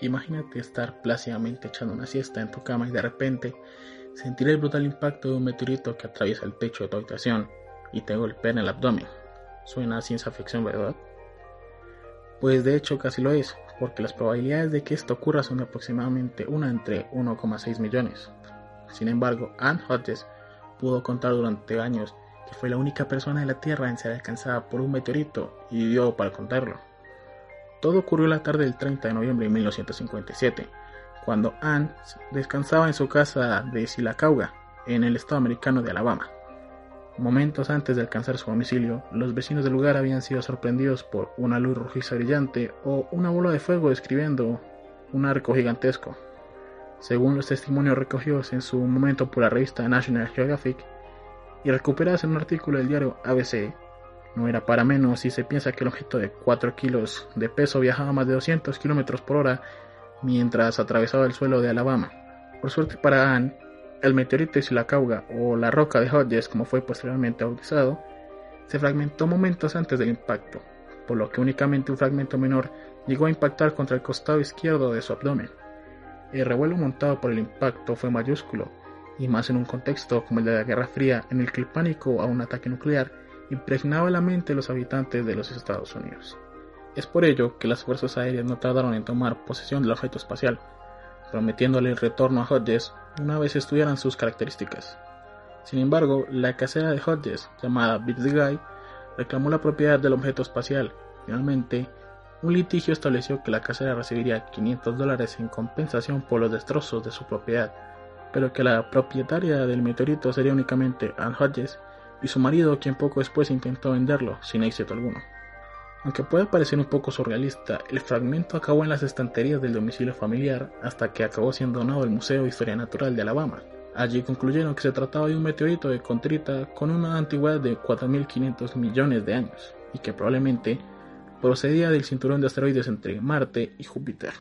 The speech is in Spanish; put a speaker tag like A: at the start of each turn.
A: Imagínate estar plácidamente echando una siesta en tu cama y de repente sentir el brutal impacto de un meteorito que atraviesa el techo de tu habitación y te golpea en el abdomen. Suena ciencia ficción, ¿verdad? Pues de hecho casi lo es, porque las probabilidades de que esto ocurra son de aproximadamente una entre 1,6 millones. Sin embargo, Anne Hodges pudo contar durante años que fue la única persona en la Tierra en ser alcanzada por un meteorito y vivió para contarlo. Todo ocurrió la tarde del 30 de noviembre de 1957, cuando Anne descansaba en su casa de Silacauga, en el estado americano de Alabama. Momentos antes de alcanzar su domicilio, los vecinos del lugar habían sido sorprendidos por una luz rojiza brillante o una bola de fuego describiendo un arco gigantesco. Según los testimonios recogidos en su momento por la revista National Geographic y recuperados en un artículo del diario ABC, no era para menos si se piensa que el objeto de 4 kilos de peso viajaba más de 200 kilómetros por hora mientras atravesaba el suelo de Alabama. Por suerte para Anne, el meteorito de Silacauga, o la roca de Hodges como fue posteriormente bautizado, se fragmentó momentos antes del impacto, por lo que únicamente un fragmento menor llegó a impactar contra el costado izquierdo de su abdomen. El revuelo montado por el impacto fue mayúsculo, y más en un contexto como el de la Guerra Fría en el que el pánico a un ataque nuclear impregnaba la mente de los habitantes de los Estados Unidos. Es por ello que las fuerzas aéreas no tardaron en tomar posesión del objeto espacial, prometiéndole el retorno a Hodges una vez estudiaran sus características. Sin embargo, la casera de Hodges, llamada the Guy, reclamó la propiedad del objeto espacial. Finalmente, un litigio estableció que la casera recibiría 500 dólares en compensación por los destrozos de su propiedad, pero que la propietaria del meteorito sería únicamente Anne Hodges y su marido, quien poco después intentó venderlo sin éxito alguno. Aunque puede parecer un poco surrealista, el fragmento acabó en las estanterías del domicilio familiar hasta que acabó siendo donado al Museo de Historia Natural de Alabama. Allí concluyeron que se trataba de un meteorito de contrita con una antigüedad de 4.500 millones de años y que probablemente procedía del cinturón de asteroides entre Marte y Júpiter.